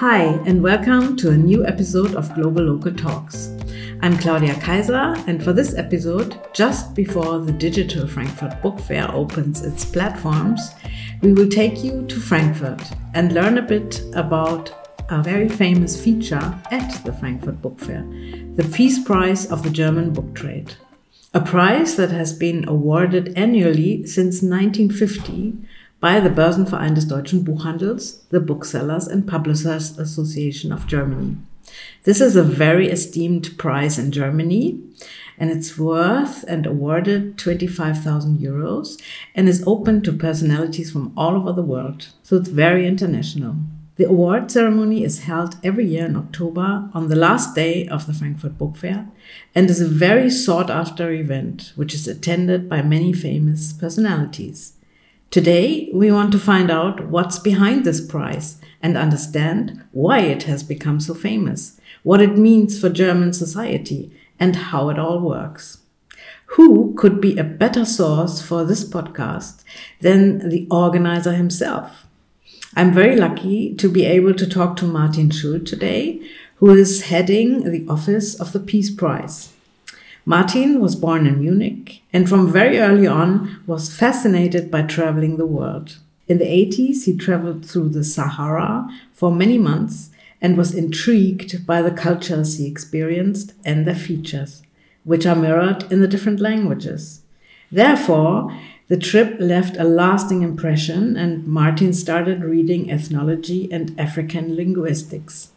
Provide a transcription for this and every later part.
Hi, and welcome to a new episode of Globalocal Talks. I'm Claudia Kaiser, and for this episode, just before the digital Frankfurt Book Fair opens its platforms, we will take you to Frankfurt and learn a bit about a very famous feature at the Frankfurt Book Fair the Peace Prize of the German book trade. A prize that has been awarded annually since 1950 by the Börsenverein des Deutschen Buchhandels, the Booksellers and Publishers Association of Germany. This is a very esteemed prize in Germany and it's worth and awarded 25,000 euros and is open to personalities from all over the world. So it's very international. The award ceremony is held every year in October on the last day of the Frankfurt Book Fair and is a very sought after event which is attended by many famous personalities. Today, we want to find out what's behind this prize and understand why it has become so famous, what it means for German society, and how it all works. Who could be a better source for this podcast than the organizer himself? I'm very lucky to be able to talk to Martin Schult today, who is heading the office of the Peace Prize. Martin was born in Munich and from very early on was fascinated by traveling the world. In the 80s, he traveled through the Sahara for many months and was intrigued by the cultures he experienced and their features, which are mirrored in the different languages. Therefore, the trip left a lasting impression, and Martin started reading ethnology and African linguistics.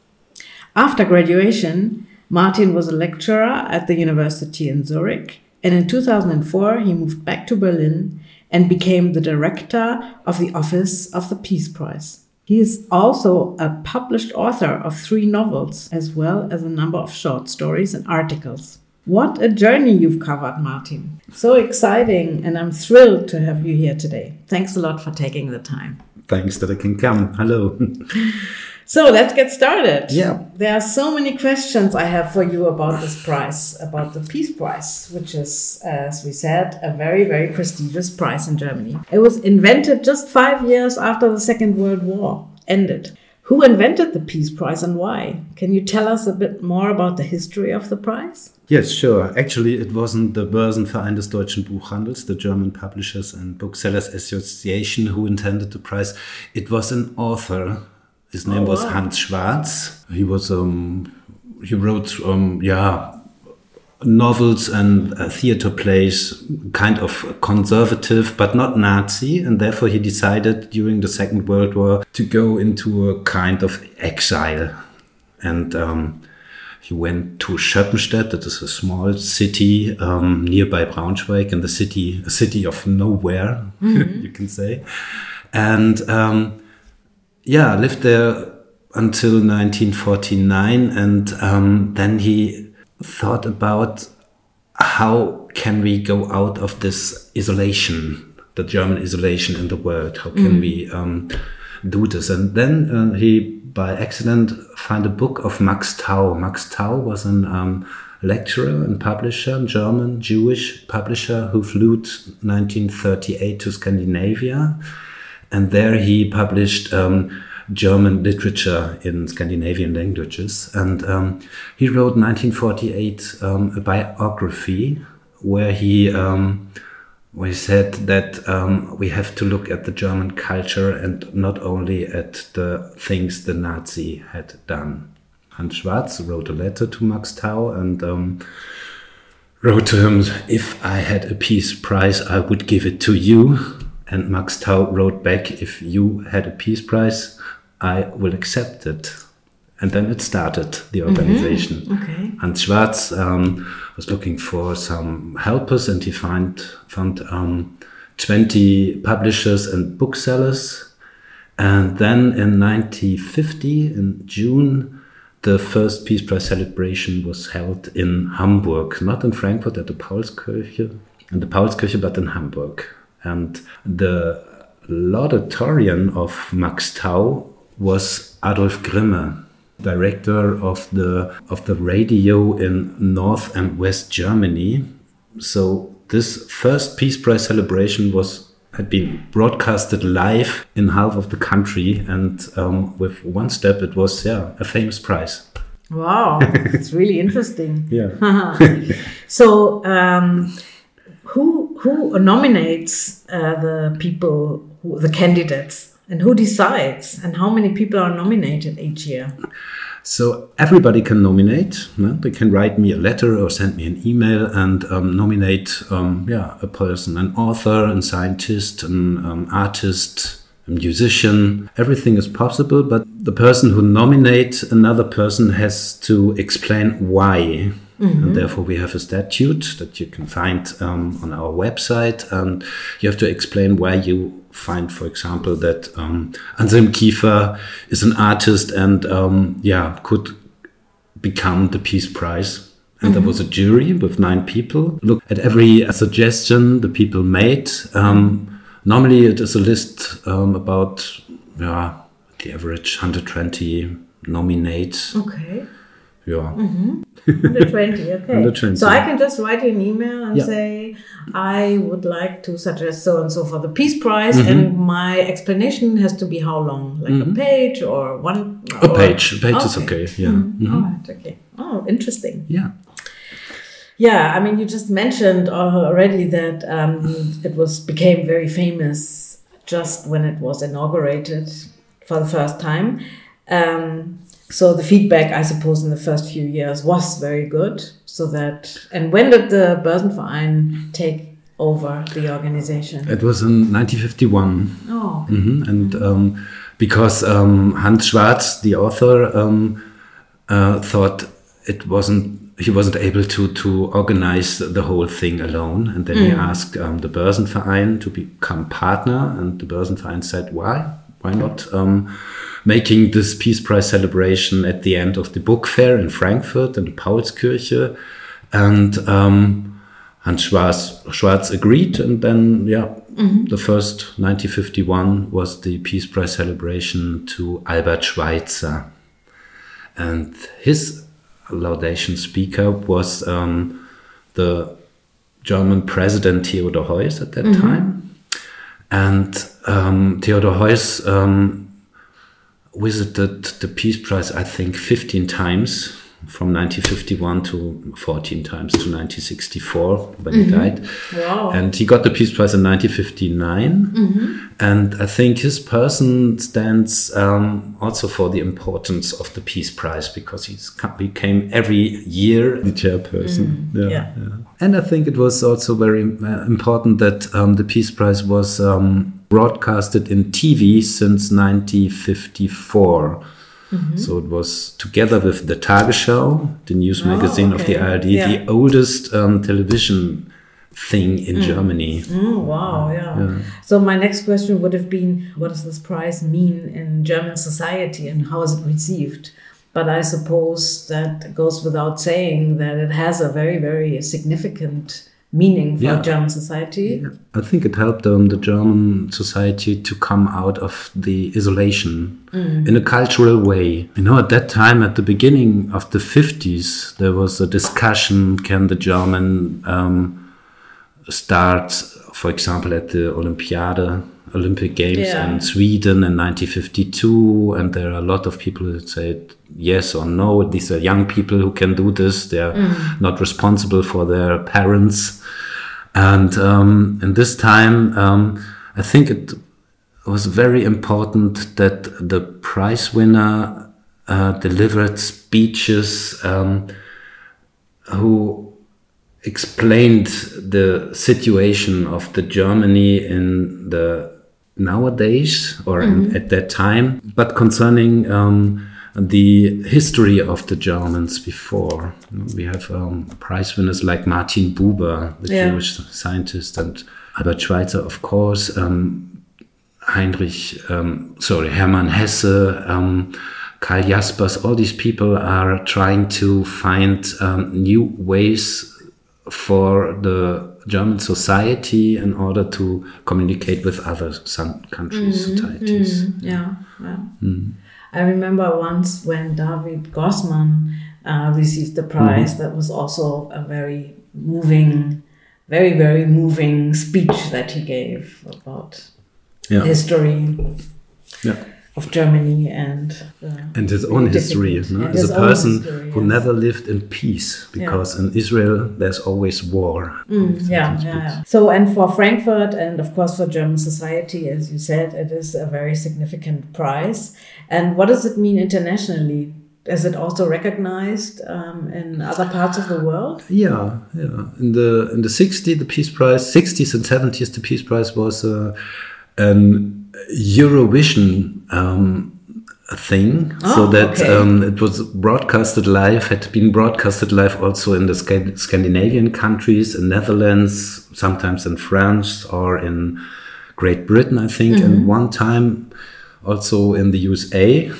After graduation, Martin was a lecturer at the university in Zurich, and in 2004 he moved back to Berlin and became the director of the Office of the Peace Prize. He is also a published author of three novels, as well as a number of short stories and articles. What a journey you've covered, Martin. So exciting, and I'm thrilled to have you here today. Thanks a lot for taking the time. Thanks that I can come. Hello. so let's get started. Yeah. There are so many questions I have for you about this prize, about the Peace Prize, which is, as we said, a very, very prestigious prize in Germany. It was invented just five years after the Second World War ended. Who invented the Peace Prize and why? Can you tell us a bit more about the history of the prize? Yes, sure. Actually, it wasn't the Börsenverein des Deutschen Buchhandels, the German Publishers and Booksellers Association, who intended the prize. It was an author. His name oh, was wow. Hans Schwarz. He was um, he wrote um, yeah novels and uh, theater plays, kind of conservative, but not Nazi. And therefore, he decided during the Second World War to go into a kind of exile. And um, he went to Schöppenstedt, that is a small city um, nearby Braunschweig, and the city, a city of nowhere, mm -hmm. you can say. And um, yeah, lived there until 1949. And um, then he thought about how can we go out of this isolation, the German isolation in the world? How can mm. we um, do this? And then uh, he, by accident, found a book of Max Tau. Max Tau was an um, lecturer and publisher, German Jewish publisher who flew 1938 to Scandinavia, and there he published. Um, German literature in Scandinavian languages. And um, he wrote 1948 um, a biography where he um, where he said that um, we have to look at the German culture and not only at the things the Nazi had done. Hans Schwarz wrote a letter to Max Tau and um, wrote to him, If I had a peace prize, I would give it to you. And Max Tau wrote back, If you had a peace prize, I will accept it. And then it started, the mm-hmm. organization. Mm -hmm. okay. Hans Schwarz um, was looking for some helpers and he find, found um, 20 publishers and booksellers. And then in 1950, in June, the first Peace Prize celebration was held in Hamburg, not in Frankfurt at the Paulskirche, in the Paulskirche, but in Hamburg. And the laudatorian of Max Tau was Adolf Grimme, director of the of the radio in North and West Germany. So this first Peace Prize celebration was had been broadcasted live in half of the country, and um, with one step, it was yeah a famous prize. Wow, it's really interesting. Yeah. so, um, who who nominates uh, the people, who, the candidates, and who decides, and how many people are nominated each year? So everybody can nominate. No? They can write me a letter or send me an email and um, nominate, um, yeah, a person, an author, a scientist, an um, artist, a musician. Everything is possible, but the person who nominates another person has to explain why. Mm-hmm. And therefore, we have a statute that you can find um, on our website, and you have to explain why you find, for example, that um, Anselm Kiefer is an artist and um, yeah could become the Peace Prize. And mm-hmm. there was a jury with nine people. Look at every suggestion the people made. Um, normally, it is a list um, about yeah the average 120 nominate. Okay. Yeah. Mm-hmm. 120, okay. 120. So I can just write you an email and yeah. say, I would like to suggest so and so for the Peace Prize, mm-hmm. and my explanation has to be how long? Like mm-hmm. a page or one? A page. A page okay. is okay, yeah. Mm-hmm. mm-hmm. All right, okay. Oh, interesting. Yeah. Yeah, I mean, you just mentioned already that um, it was became very famous just when it was inaugurated for the first time. Um, so the feedback, I suppose, in the first few years was very good. So that, and when did the Börsenverein take over the organization? It was in 1951. Oh. Mm-hmm. And um, because um, Hans Schwarz, the author, um, uh, thought it wasn't he wasn't able to to organize the whole thing alone, and then mm. he asked um, the Börsenverein to become partner, and the Börsenverein said, "Why? Why not?" Making this Peace Prize celebration at the end of the book fair in Frankfurt in the Paulskirche. And um, Hans Schwarz, Schwarz agreed. And then, yeah, mm-hmm. the first 1951 was the Peace Prize celebration to Albert Schweitzer. And his laudation speaker was um, the German president Theodor Heuss at that mm-hmm. time. And um, Theodor Heuss um, visited the Peace Prize, I think, 15 times from 1951 to 14 times to 1964 when mm-hmm. he died. Wow. And he got the Peace Prize in 1959. Mm-hmm. And I think his person stands um, also for the importance of the Peace Prize because he became every year the chairperson. Mm. Yeah, yeah. yeah, And I think it was also very uh, important that um, the Peace Prize was um, broadcasted in TV since 1954. Mm-hmm. So it was together with the Tagesschau, the news oh, magazine okay. of the ARD, yeah. the oldest um, television thing in mm. Germany. Mm, wow, yeah. yeah. So my next question would have been, what does this prize mean in German society and how is it received? But I suppose that goes without saying that it has a very, very significant meaning for yeah. German society. Yeah. I think it helped um, the German society to come out of the isolation mm. in a cultural way. You know, at that time, at the beginning of the 50s, there was a discussion can the German um, start, for example, at the Olympiade Olympic Games yeah. in Sweden in 1952, and there are a lot of people that say yes or no. These are young people who can do this. They're mm. not responsible for their parents. And um, in this time, um, I think it was very important that the prize winner uh, delivered speeches um, who explained the situation of the Germany in the nowadays or mm-hmm. at that time, but concerning um, the history of the Germans before. We have um, prize winners like Martin Buber, the yeah. Jewish scientist, and Albert Schweitzer, of course, um, Heinrich, um, sorry, Hermann Hesse, um, Karl Jaspers, all these people are trying to find um, new ways for the German society in order to communicate with other some countries' mm, societies. Mm, yeah, yeah. Mm. I remember once when David Grossman uh, received the prize. Mm. That was also a very moving, very, very moving speech that he gave about Yeah. history Yeah. Of Germany and uh, and his own history no? as a person history, who never lived in peace because in Israel there's always war. Mm, yeah, yeah, yeah. So, and for Frankfurt and of course for German society, as you said, it is a very significant prize. And what does it mean internationally? Is it also recognized um, in other parts of the world? Yeah, yeah. In the in the 60s, the Peace Prize, 60s and 70s, the Peace Prize was uh, an Eurovision um, thing, so Oh, that okay. um, it was broadcasted live, had been broadcasted live also in the Sca- Scandinavian countries, in Netherlands, sometimes in France or in Great Britain, I think, Mm-hmm. and one time also in the USA.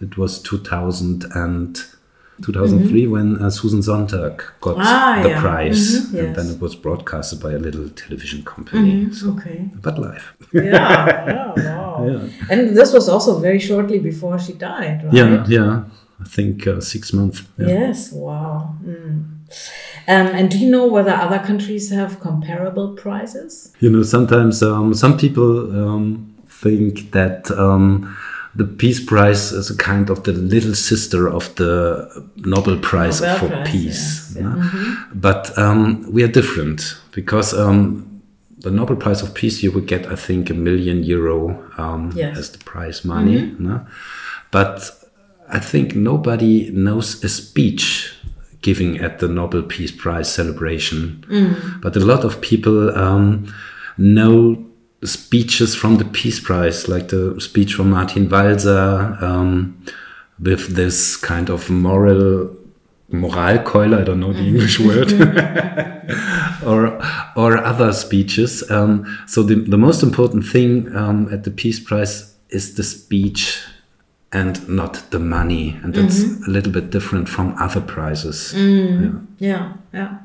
It was 2000 and 2003 when uh, Susan Sontag got Mm-hmm. Ah, the yeah. prize, Mhm, and yes. Mm-hmm. then it was broadcasted by a little television company. So, Okay. but live. Yeah, yeah, wow. Yeah. And this was also very shortly before she died, right? Yeah, yeah. I think uh, six months. Yeah. Yes, wow. Mm. Um, and do you know whether other countries have comparable prizes? You know, sometimes um, some people um, think that um, the Peace Prize is a kind of the little sister of the Nobel Prize Nobel for Prize, Peace. yes, yeah. Mm-hmm. But um, we are different because um, the Nobel Prize of Peace you would get, I think, a million euro um, Yes. as the prize money. Mm-hmm. no? But I think nobody knows a speech giving at the Nobel Peace Prize celebration. Mm. But a lot of people um, know speeches from the Peace Prize, like the speech from Martin Walser, um, with this kind of moral moralkeule, I don't know the English word, or or other speeches. Um, so the, the most important thing um, at the Peace Prize is the speech and not the money, and that's a little bit different from other prizes. Yeah. Yeah, yeah.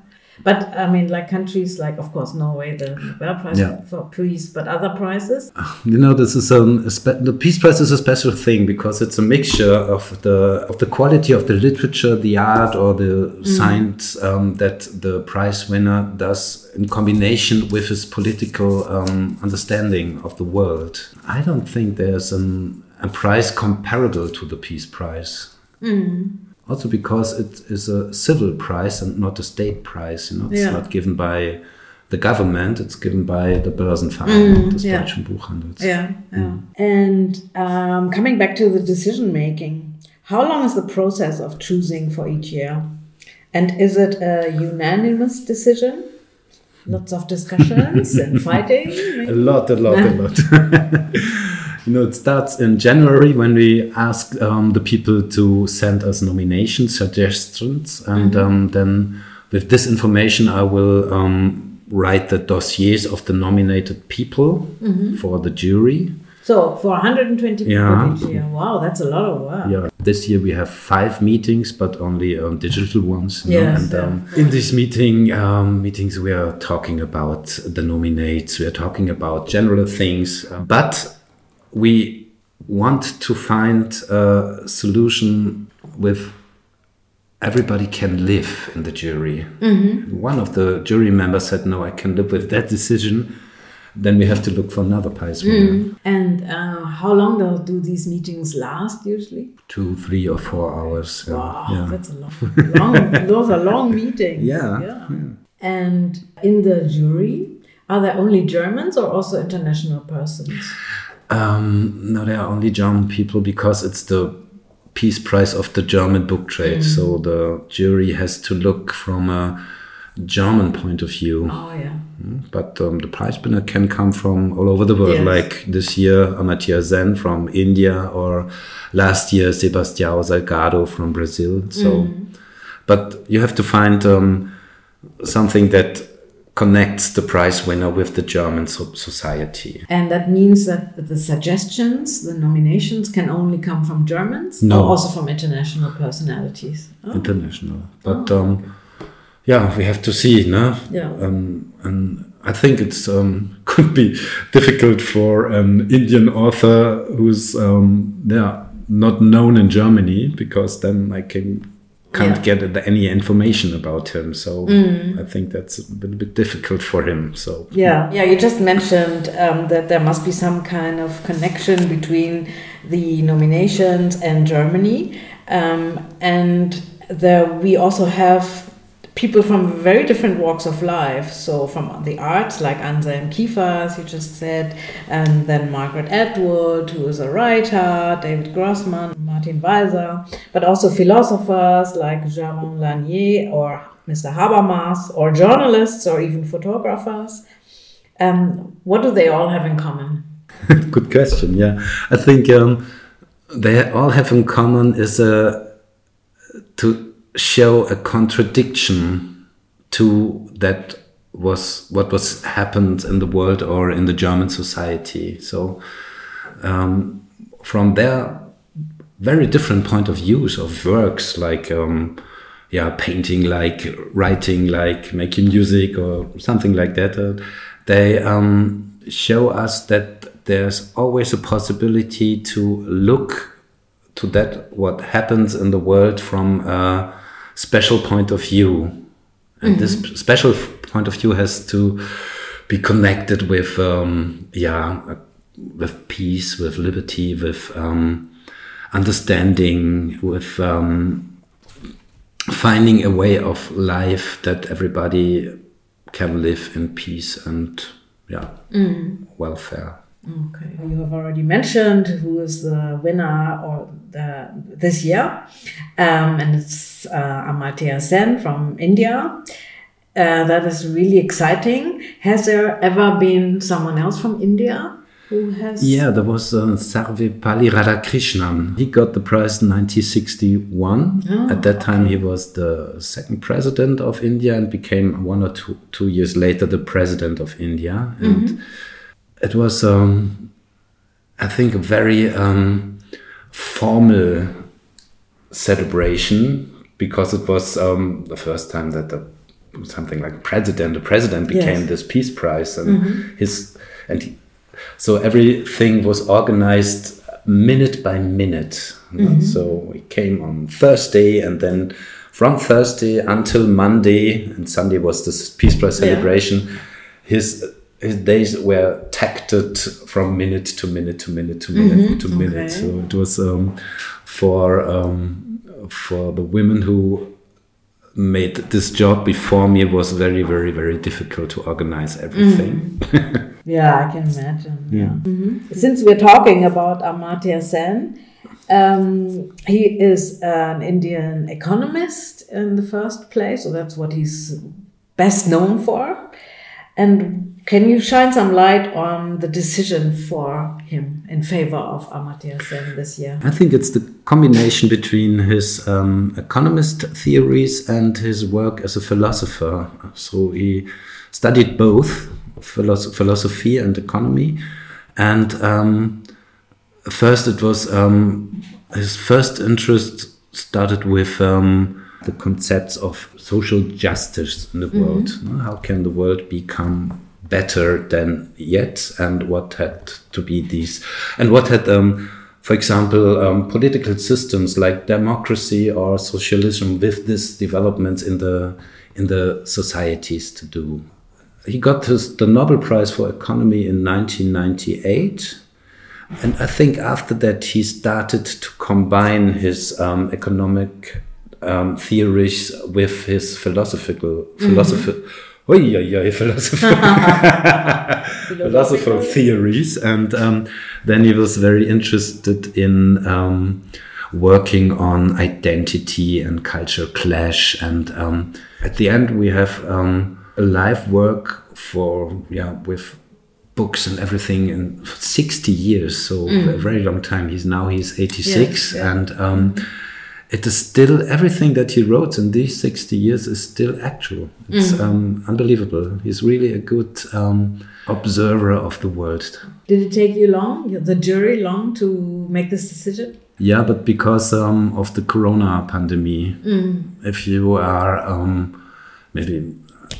But I mean, like countries like, of course, Norway, the Nobel Prize Yeah. for Peace, but other prizes. You know, this is um, the Peace Prize is a special thing because it's a mixture of the of the quality of the literature, the art, or the science um, that the prize winner does in combination with his political um, understanding of the world. I don't think there's an, a prize comparable to the Peace Prize. Also because it is a civil prize and not a state prize. You know, it's Yeah. not given by the government; it's given by the Börsenverein des yeah. Deutschen Buchhandels. Yeah, yeah. And um, coming back to the decision making, how long is the process of choosing for each year? And is it a unanimous decision? Lots of discussions and fighting? A lot, a lot, a lot. you know, it starts in January when we ask um, the people to send us nomination suggestions, and um, then with this information, I will um, write the dossiers of the nominated people for the jury. So for 120 Yeah. people each year, wow, that's a lot of work. Yeah, this year we have five meetings, but only um, digital ones. Yes, and yeah. um, in these meeting um, meetings, we are talking about the nominates. We are talking about general things, but we want to find a solution with everybody can live in the jury. One of the jury members said, "No, I can live with that decision." Then we have to look for another prize winner. And uh, how long do, do these meetings last usually? Two, three, or four hours. yeah. Wow, Yeah. that's a long, long those are long meetings. Yeah, And in the jury, are there only Germans or also international persons? Um, no, they are only German people because it's the Peace Prize of the German book trade. So the jury has to look from a German point of view. Oh yeah. But um, the prize winner can come from all over the world. Yes. Like this year, Amartya Sen from India, or last year, Sebastião Salgado from Brazil. So, but you have to find um, something that connects the prize winner with the German so- society. And that means that the suggestions, the nominations can only come from Germans No. or also from international personalities. Oh, international. But um, yeah, we have to see, no? Yeah. Um, and I think it's um, could be difficult for an Indian author who's um, yeah not known in Germany because then I can can't yeah. get any information about him. So mm. I think that's a little bit difficult for him. So yeah, yeah. You just mentioned um, that there must be some kind of connection between the nominations and Germany, um, and there we also have people from very different walks of life. So from the arts, like Anselm Kiefer, as you just said, and then Margaret Atwood, who is a writer, David Grossman, Martin Walser, but also philosophers like Jaron Lanier or Mr. Habermas, or journalists or even photographers. Um, what do they all have in common? Good question. Yeah, I think um, they all have in common is a uh, to show a contradiction to that was what was happened in the world or in the German society. So um, from their very different point of views of works like um, yeah painting like writing like making music or something like that uh, they um, show us that there's always a possibility to look to that what happens in the world from uh, special point of view. And mm -hmm. this mm-hmm. special point of view has to be connected with, um, yeah, uh, with peace, with liberty, with um, understanding, with um, finding a way of life that everybody can live in peace and, yeah, mm. welfare. Okay. You have already mentioned who is the winner or the, this year, um, and it's uh, Amartya Sen from India. Uh, that is really exciting. Has there ever been someone else from India who has? Yeah, there was uh, Sarvepalli Radhakrishnan. He got the prize in 1961. Oh, At that time, he was the second president of India and became one or two, two years later the president of India. And mm -hmm it was, um, I think, a very um, formal celebration because it was um, the first time that the, something like president, the president became yes. this peace prize, and mm -hmm. his and he, so everything was organized minute by minute. Mm -hmm. So we came on Thursday, and then from Thursday until Monday, and Sunday was this peace prize celebration. Yeah. His his days were tacted from minute to minute to minute to minute mm -hmm. to minute. Okay. So it was um, for um, for the women who made this job before me. It was very, very, very difficult to organize everything. Mm. yeah, I can imagine. Yeah. Mm -hmm. Since we're talking about Amartya Sen. Um, he is an Indian economist in the first place, so that's what he's best known for. And can you shine some light on the decision for him in favor of Amartya Sen this year? I think it's the combination between his um, economist theories and his work as a philosopher. So he studied both philosophy and economy. And um, first, it was um, his first interest started with um, the concepts of social justice in the mm -hmm. world. How can the world become better than yet and what had to be these and what had um, for example um, political systems like democracy or socialism with these developments in the in the societies to do. He got his, the nobel prize for economy in 1998 and i think after that he started to combine his um, economic um, theories with his philosophical philosophy mm -hmm oh yeah, yeah, philosopher, philosopher theories, and um, then he was very interested in um, working on identity and culture clash, and um, at the end we have um, a live work for yeah with books and everything in 60 years. So mm. a very long time. He's now he's 86 yes, yeah. and um, it is still everything that he wrote in these 60 years is still actual it's mm. um, unbelievable he's really a good um, observer of the world did it take you long the jury long to make this decision yeah but because um, of the corona pandemic mm. if you are um, maybe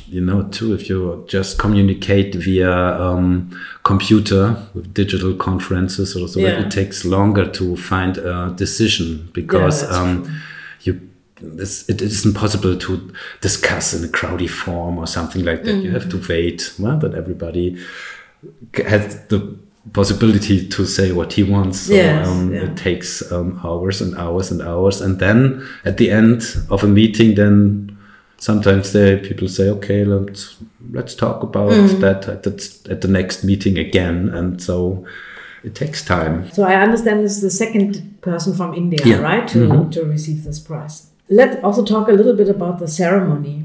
you know too if you just communicate via um, computer with digital conferences or so yeah. it takes longer to find a decision because yeah, um, you this, it isn't possible to discuss in a crowdy form or something like that. Mm. You have to wait well, that everybody has the possibility to say what he wants. So yes, um, yeah. it takes um, hours and hours and hours. And then at the end of a meeting, then sometimes they, people say, okay, let's, let's talk about mm. that at the, at the next meeting again. And so it takes time. So I understand this is the second person from India, Yeah. right, to, Mhm. to receive this prize. Let's also talk a little bit about the ceremony.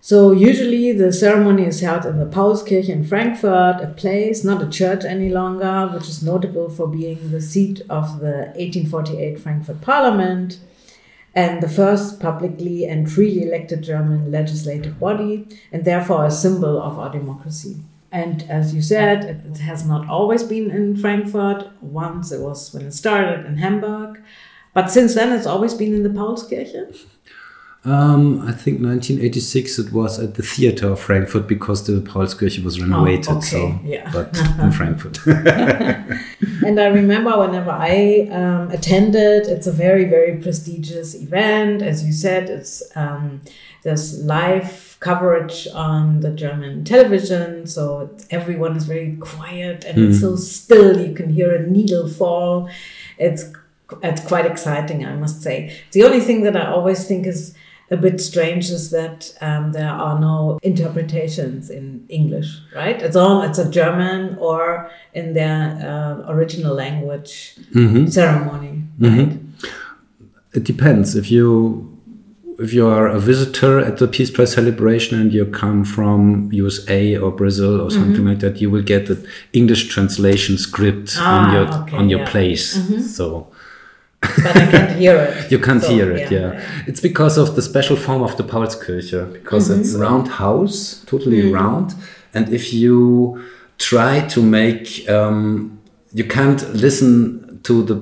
So usually the ceremony is held in the Paulskirche in Frankfurt, a place, not a church any longer, which is notable for being the seat of the 1848 Frankfurt Parliament and the first publicly and freely elected German legislative body, and therefore a symbol of our democracy. And as you said, it, has not always been in Frankfurt. Once it was when it started in Hamburg. But since then, it's always been in the Paulskirche. Um, I think 1986 it was at the theater of Frankfurt because the Paulskirche was renovated. Oh, okay, So, yeah. but in Frankfurt. And I remember whenever I um, attended, it's a very, very prestigious event. As you said, it's um, there's live coverage on the German television, so it's, everyone is very quiet and it's so still. You can hear a needle fall. It's it's quite exciting, I must say. The only thing that I always think is a bit strange is that um, there are no interpretations in English, right? It's all it's a German or in their uh, original language ceremony, right? it depends if you if you are a visitor at the Peace Prize celebration and you come from USA or Brazil or something Mm-hmm. like that, you will get the English translation script Ah, on your okay, on your yeah. Mm-hmm. place. So But I can't hear it. You can't So, hear it, yeah. It's because of the special form of the Paulskirche, because Mm-hmm. it's round house, totally Mm. round. And if you try to make, um, you can't listen to the,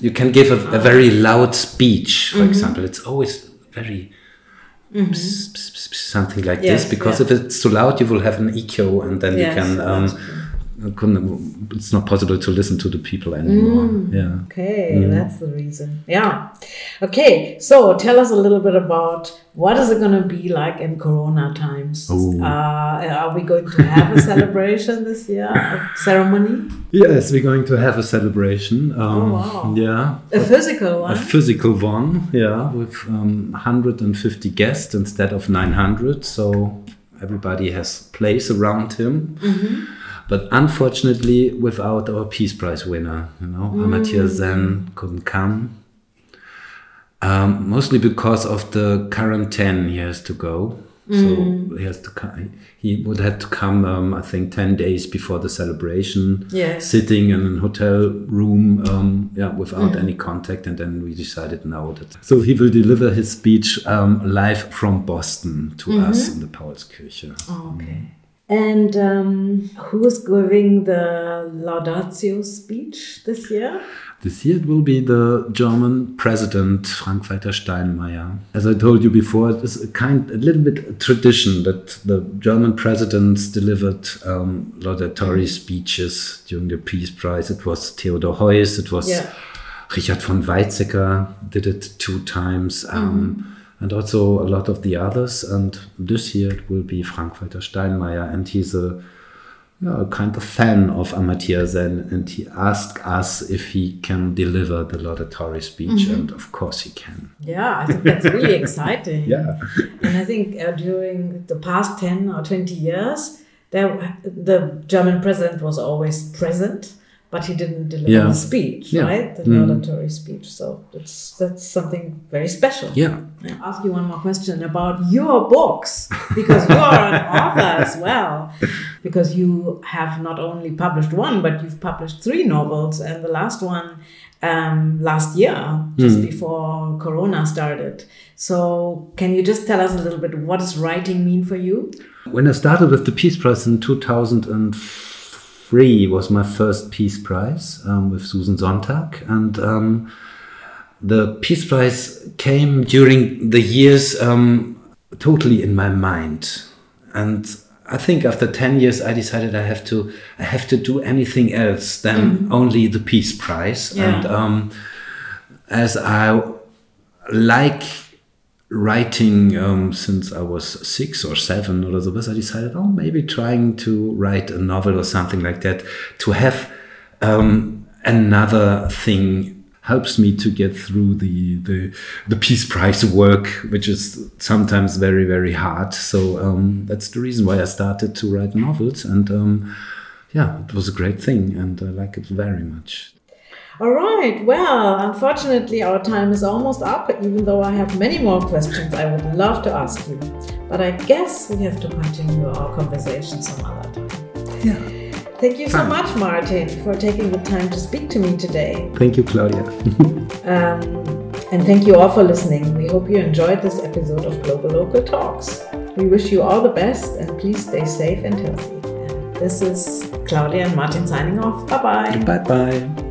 you can give a, a very loud speech, Mm-hmm. for example. It's always very ps- ps- ps- ps- something like Yes, this, because yeah. if it's too loud, you will have an echo and then Yes, you can, um, couldn't, it's not possible to listen to the people anymore. Mm. Yeah. Okay, that's the reason. Yeah. Okay, so tell us a little bit about what is it going to be like in Corona times? Uh, are we going to have a celebration this year? A ceremony? Yes, we're going to have a celebration. Um, Oh, wow. Yeah, A physical one. a physical one. Yeah, with um, 150 guests instead of 900. So everybody has place around him. But unfortunately, without our Peace Prize winner, you know, Amartya Sen couldn't come. Um, mostly because of the quarantine he has to go. So he has to come. He would have to come, um, I think, ten days before the celebration. Yes. Sitting in a hotel room, um, yeah, without any contact, and then we decided now that. So he will deliver his speech um, live from Boston to us in the Paulskirche. Oh, okay. And um, who is giving the Laudatio speech this year? This year it will be the German president Frank-Walter Steinmeier. As I told you before, it's a kind, a little bit a tradition that the German presidents delivered um, laudatory speeches during the Peace Prize. It was Theodor Heuss, it was Yeah. Richard von Weizsäcker did it two times, um, and also a lot of the others. And this year it will be Frank-Walter Steinmeier, and he's a kind of fan of Amartya Sen, and he asked us if he can deliver the laudatory speech, and of course he can. Yeah, I think that's really exciting. Yeah. And I think uh, during the past 10 or 20 years, there, the German president was always present, but he didn't deliver Yeah. the speech, Yeah. right? The Mm. laudatory speech. So that's, that's something very special. Yeah. I'll ask you one more question about your books, because you are an author as well. Because you have not only published one, but you've published three novels, and the last one um, last year, just before Corona started. So, can you just tell us a little bit what does writing mean for you? When I started with the Peace Prize in 2003 was my first Peace Prize um, with Susan Sontag, and um, the Peace Prize came during the years um, totally in my mind, and I think after 10 years I decided I have to I have to do anything else than only the Peace Prize, Yeah. and um, as I like writing um, since I was six or seven or so. I decided, oh, maybe trying to write a novel or something like that to have um, another thing helps me to get through the, the the Peace Prize work, which is sometimes very very hard. So um, that's the reason why I started to write novels, and um, yeah, it was a great thing, and I like it very much. All right. Well, unfortunately, our time is almost up, even though I have many more questions I would love to ask you. But I guess we have to continue our conversation some other time. Yeah. Thank you so Fine. much, Martin, for taking the time to speak to me today. Thank you, Claudia. um, and thank you all for listening. We hope you enjoyed this episode of Globalocal Talks. We wish you all the best and please stay safe and healthy. This is Claudia and Martin signing off. Bye bye. Bye bye.